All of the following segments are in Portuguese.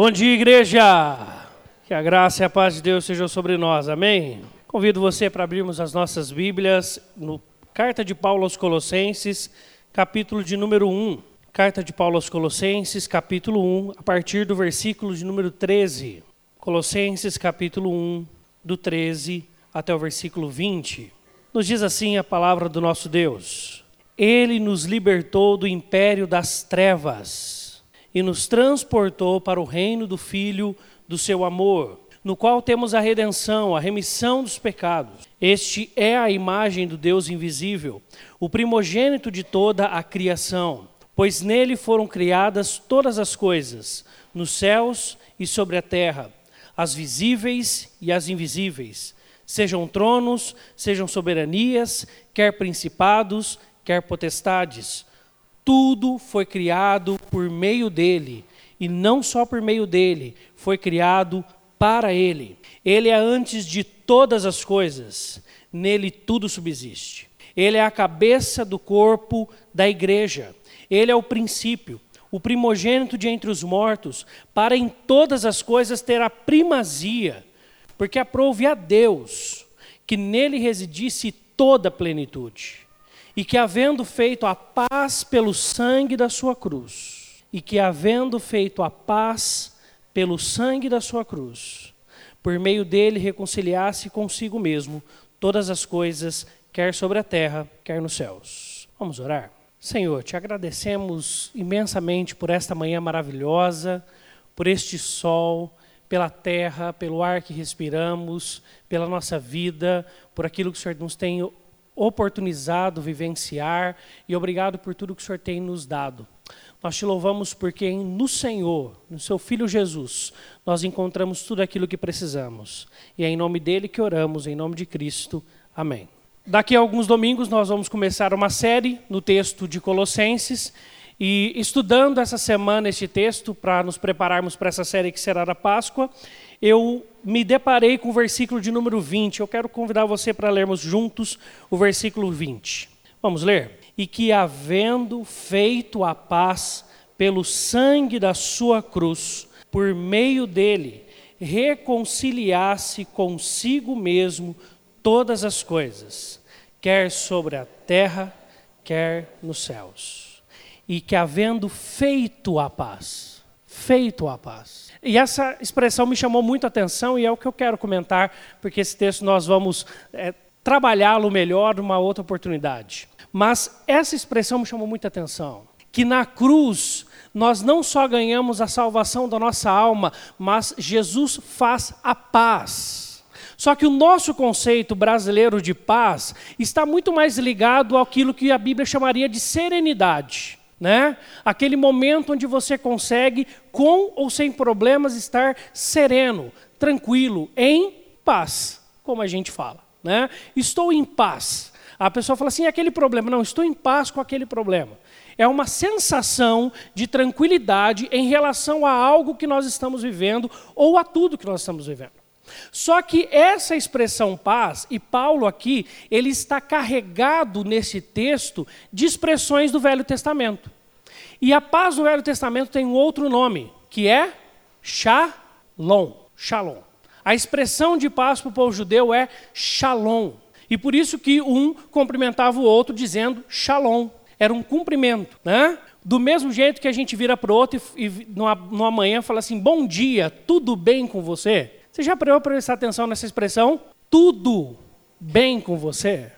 Bom dia, igreja! Que a graça e a paz de Deus sejam sobre nós, amém? Convido você para abrirmos as nossas Bíblias no Carta de Paulo aos Colossenses, capítulo de número 1. Carta de Paulo aos Colossenses, capítulo 1, a partir do versículo de número 13. Colossenses, capítulo 1, do 13 até o versículo 20. Nos diz assim a palavra do nosso Deus: Ele nos libertou do império das trevas e nos transportou para o reino do Filho do seu amor, no qual temos a redenção, a remissão dos pecados. Este é a imagem do Deus invisível, o primogênito de toda a criação, pois nele foram criadas todas as coisas, nos céus e sobre a terra, as visíveis e as invisíveis, sejam tronos, sejam soberanias, quer principados, quer potestades tudo foi criado por meio dele, e não só por meio dele, foi criado para ele. Ele é antes de todas as coisas, nele tudo subsiste. Ele é a cabeça do corpo da igreja. Ele é o princípio, o primogênito de entre os mortos, para em todas as coisas ter a primazia, porque aprove a Deus que nele residisse toda a plenitude e que, havendo feito a paz pelo sangue da sua cruz, e que, havendo feito a paz pelo sangue da sua cruz, por meio dele reconciliasse consigo mesmo todas as coisas, quer sobre a terra, quer nos céus. Vamos orar? Senhor, te agradecemos imensamente por esta manhã maravilhosa, por este sol, pela terra, pelo ar que respiramos, pela nossa vida, por aquilo que o Senhor nos tem oportunizado vivenciar e obrigado por tudo que o Senhor tem nos dado. Nós te louvamos porque no Senhor, no seu Filho Jesus, nós encontramos tudo aquilo que precisamos. E é em nome dele que oramos, em nome de Cristo. Amém. Daqui a alguns domingos nós vamos começar uma série no texto de Colossenses. E estudando essa semana este texto, para nos prepararmos para essa série que será da Páscoa, eu me deparei com o versículo de número 20. Eu quero convidar você para lermos juntos o versículo 20. Vamos ler? E que, havendo feito a paz pelo sangue da sua cruz, por meio dele, reconciliasse consigo mesmo todas as coisas, quer sobre a terra, quer nos céus. E que, havendo feito a paz, feito a paz, e essa expressão me chamou muito a atenção e é o que eu quero comentar, porque esse texto nós vamos é, trabalhá-lo melhor numa outra oportunidade. Mas essa expressão me chamou muita atenção. Que na cruz nós não só ganhamos a salvação da nossa alma, mas Jesus faz a paz. Só que o nosso conceito brasileiro de paz está muito mais ligado àquilo que a Bíblia chamaria de serenidade né? Aquele momento onde você consegue, com ou sem problemas, estar sereno, tranquilo, em paz, como a gente fala, né? Estou em paz. A pessoa fala assim, aquele problema, não, estou em paz com aquele problema. É uma sensação de tranquilidade em relação a algo que nós estamos vivendo ou a tudo que nós estamos vivendo. Só que essa expressão paz, e Paulo aqui, ele está carregado nesse texto de expressões do Velho Testamento. E a paz do Velho Testamento tem um outro nome, que é Shalom. Shalom. A expressão de paz para o povo judeu é Shalom. E por isso que um cumprimentava o outro dizendo Shalom. Era um cumprimento, né? Do mesmo jeito que a gente vira para o outro e, e numa, numa manhã fala assim, bom dia, tudo bem com você? Você já parou para prestar atenção nessa expressão? Tudo bem com você?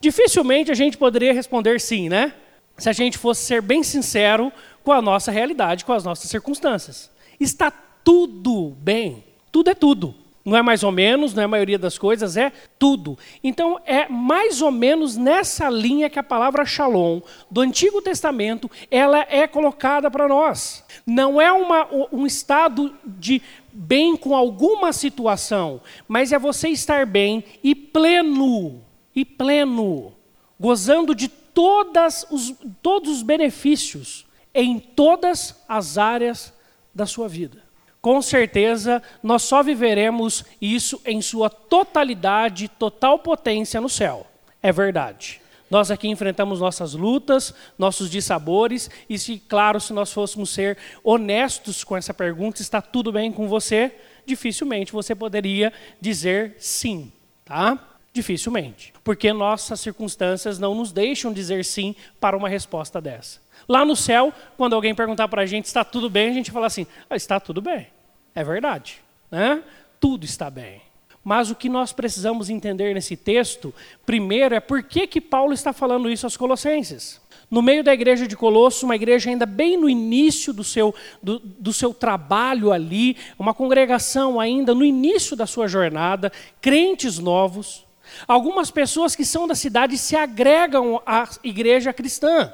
Dificilmente a gente poderia responder sim, né? Se a gente fosse ser bem sincero com a nossa realidade, com as nossas circunstâncias. Está tudo bem. Tudo é tudo. Não é mais ou menos, não é a maioria das coisas, é tudo. Então é mais ou menos nessa linha que a palavra shalom do Antigo Testamento ela é colocada para nós. Não é uma, um estado de bem com alguma situação, mas é você estar bem e pleno, e pleno, gozando de todas os, todos os benefícios em todas as áreas da sua vida com certeza nós só viveremos isso em sua totalidade, total potência no céu. É verdade. Nós aqui enfrentamos nossas lutas, nossos dissabores, e se, claro, se nós fôssemos ser honestos com essa pergunta, está tudo bem com você? Dificilmente você poderia dizer sim, tá? Dificilmente. Porque nossas circunstâncias não nos deixam dizer sim para uma resposta dessa. Lá no céu, quando alguém perguntar para a gente está tudo bem, a gente fala assim: ah, está tudo bem. É verdade. Né? Tudo está bem. Mas o que nós precisamos entender nesse texto, primeiro, é por que, que Paulo está falando isso aos Colossenses. No meio da igreja de Colossos, uma igreja ainda bem no início do seu, do, do seu trabalho ali, uma congregação ainda no início da sua jornada, crentes novos. Algumas pessoas que são da cidade se agregam à igreja cristã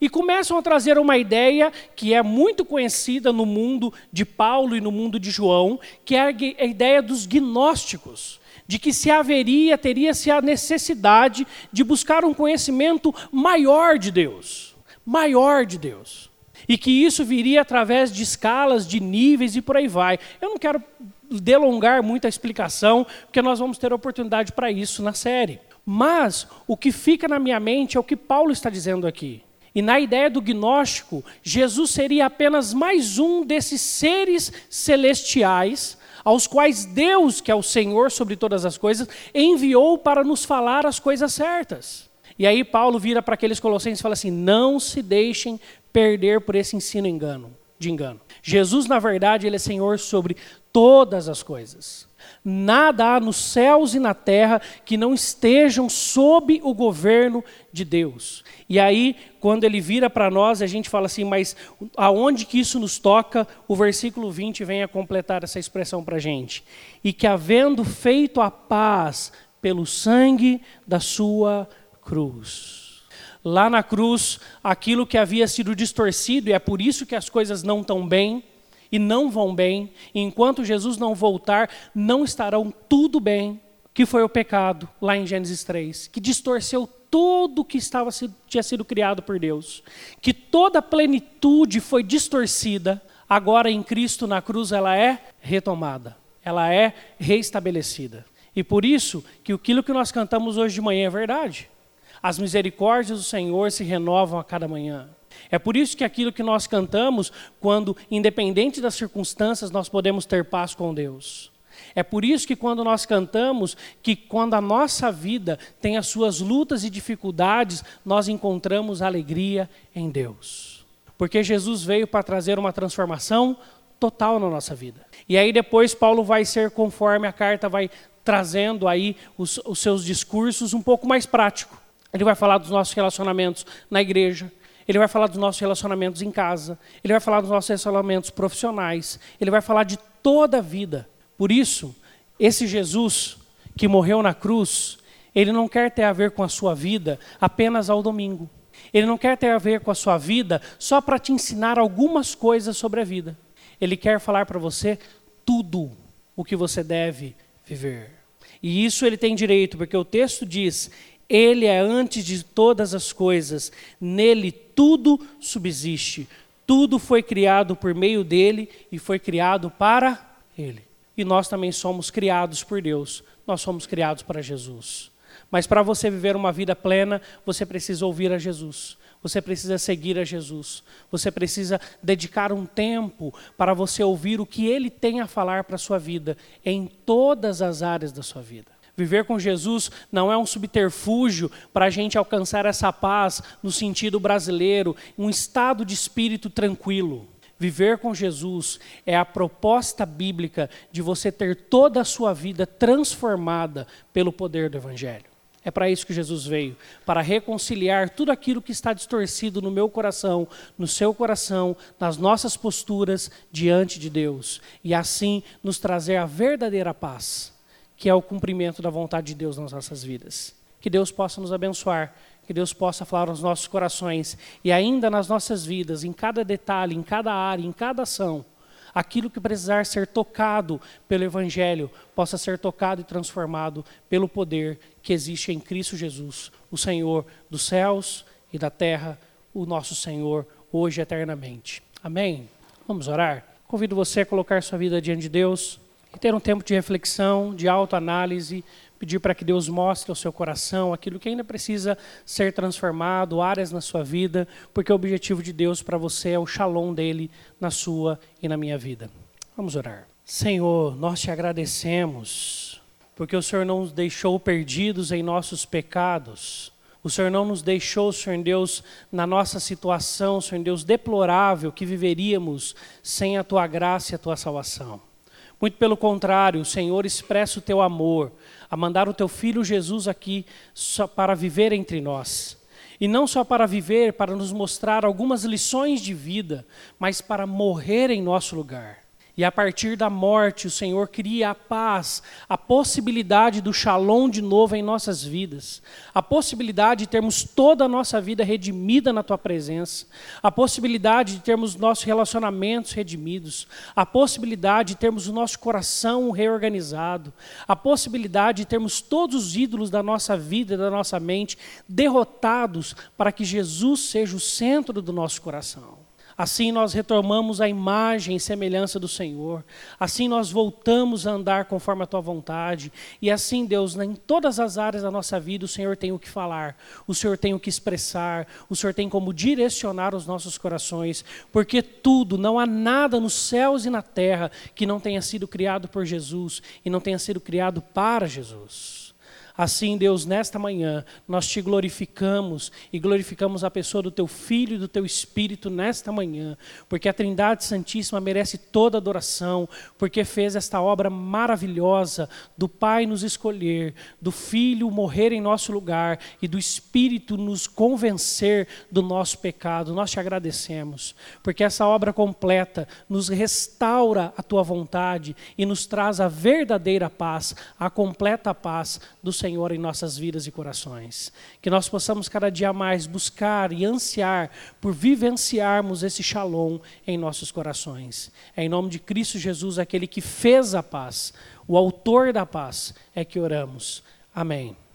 e começam a trazer uma ideia que é muito conhecida no mundo de Paulo e no mundo de João, que é a ideia dos gnósticos, de que se haveria, teria-se a necessidade de buscar um conhecimento maior de Deus, maior de Deus. E que isso viria através de escalas, de níveis e por aí vai. Eu não quero delongar muito a explicação, porque nós vamos ter oportunidade para isso na série. Mas o que fica na minha mente é o que Paulo está dizendo aqui. E na ideia do gnóstico, Jesus seria apenas mais um desses seres celestiais aos quais Deus, que é o Senhor sobre todas as coisas, enviou para nos falar as coisas certas. E aí Paulo vira para aqueles colossenses e fala assim: "Não se deixem perder por esse ensino engano, de engano. Jesus, na verdade, ele é Senhor sobre todas as coisas. Nada há nos céus e na terra que não estejam sob o governo de Deus. E aí, quando ele vira para nós, a gente fala assim, mas aonde que isso nos toca? O versículo 20 vem a completar essa expressão para a gente. E que havendo feito a paz pelo sangue da sua cruz. Lá na cruz, aquilo que havia sido distorcido, e é por isso que as coisas não estão bem, e não vão bem, e enquanto Jesus não voltar, não estarão tudo bem, que foi o pecado, lá em Gênesis 3, que distorceu tudo que estava, tinha sido criado por Deus, que toda a plenitude foi distorcida, agora em Cristo na cruz ela é retomada, ela é reestabelecida. E por isso que aquilo que nós cantamos hoje de manhã é verdade. As misericórdias do Senhor se renovam a cada manhã. É por isso que aquilo que nós cantamos, quando, independente das circunstâncias, nós podemos ter paz com Deus. É por isso que quando nós cantamos, que quando a nossa vida tem as suas lutas e dificuldades, nós encontramos alegria em Deus. Porque Jesus veio para trazer uma transformação total na nossa vida. E aí depois Paulo vai ser conforme a carta vai trazendo aí os, os seus discursos um pouco mais prático. Ele vai falar dos nossos relacionamentos na igreja, ele vai falar dos nossos relacionamentos em casa, ele vai falar dos nossos relacionamentos profissionais, ele vai falar de toda a vida. Por isso, esse Jesus que morreu na cruz, ele não quer ter a ver com a sua vida apenas ao domingo. Ele não quer ter a ver com a sua vida só para te ensinar algumas coisas sobre a vida. Ele quer falar para você tudo o que você deve viver. E isso ele tem direito, porque o texto diz: Ele é antes de todas as coisas, nele tudo subsiste. Tudo foi criado por meio dele e foi criado para ele. E nós também somos criados por Deus. Nós somos criados para Jesus. Mas para você viver uma vida plena, você precisa ouvir a Jesus. Você precisa seguir a Jesus. Você precisa dedicar um tempo para você ouvir o que ele tem a falar para a sua vida, em todas as áreas da sua vida. Viver com Jesus não é um subterfúgio para a gente alcançar essa paz no sentido brasileiro, um estado de espírito tranquilo. Viver com Jesus é a proposta bíblica de você ter toda a sua vida transformada pelo poder do Evangelho. É para isso que Jesus veio para reconciliar tudo aquilo que está distorcido no meu coração, no seu coração, nas nossas posturas diante de Deus e assim nos trazer a verdadeira paz que é o cumprimento da vontade de Deus nas nossas vidas. Que Deus possa nos abençoar, que Deus possa falar aos nossos corações e ainda nas nossas vidas, em cada detalhe, em cada área, em cada ação, aquilo que precisar ser tocado pelo Evangelho possa ser tocado e transformado pelo poder que existe em Cristo Jesus, o Senhor dos céus e da terra, o nosso Senhor, hoje e eternamente. Amém? Vamos orar? Convido você a colocar sua vida diante de Deus e ter um tempo de reflexão, de autoanálise, pedir para que Deus mostre ao seu coração aquilo que ainda precisa ser transformado, áreas na sua vida, porque o objetivo de Deus para você é o shalom dele na sua e na minha vida. Vamos orar. Senhor, nós te agradecemos, porque o Senhor não nos deixou perdidos em nossos pecados. O Senhor não nos deixou, Senhor Deus, na nossa situação, Senhor Deus, deplorável que viveríamos sem a tua graça e a tua salvação. Muito pelo contrário, o Senhor expressa o teu amor, a mandar o teu filho Jesus aqui para viver entre nós. E não só para viver, para nos mostrar algumas lições de vida, mas para morrer em nosso lugar. E a partir da morte, o Senhor cria a paz, a possibilidade do shalom de novo em nossas vidas, a possibilidade de termos toda a nossa vida redimida na tua presença, a possibilidade de termos nossos relacionamentos redimidos, a possibilidade de termos o nosso coração reorganizado, a possibilidade de termos todos os ídolos da nossa vida e da nossa mente derrotados para que Jesus seja o centro do nosso coração. Assim nós retomamos a imagem e semelhança do Senhor. Assim nós voltamos a andar conforme a tua vontade. E assim, Deus, em todas as áreas da nossa vida, o Senhor tem o que falar, o Senhor tem o que expressar, o Senhor tem como direcionar os nossos corações, porque tudo, não há nada nos céus e na terra que não tenha sido criado por Jesus e não tenha sido criado para Jesus. Assim, Deus, nesta manhã, nós te glorificamos e glorificamos a pessoa do teu Filho e do teu Espírito nesta manhã, porque a Trindade Santíssima merece toda adoração, porque fez esta obra maravilhosa do Pai nos escolher, do Filho morrer em nosso lugar e do Espírito nos convencer do nosso pecado. Nós te agradecemos, porque essa obra completa nos restaura a tua vontade e nos traz a verdadeira paz, a completa paz do Senhor Senhor em nossas vidas e corações. Que nós possamos cada dia mais buscar e ansiar por vivenciarmos esse shalom em nossos corações. É em nome de Cristo Jesus, aquele que fez a paz, o autor da paz, é que oramos. Amém.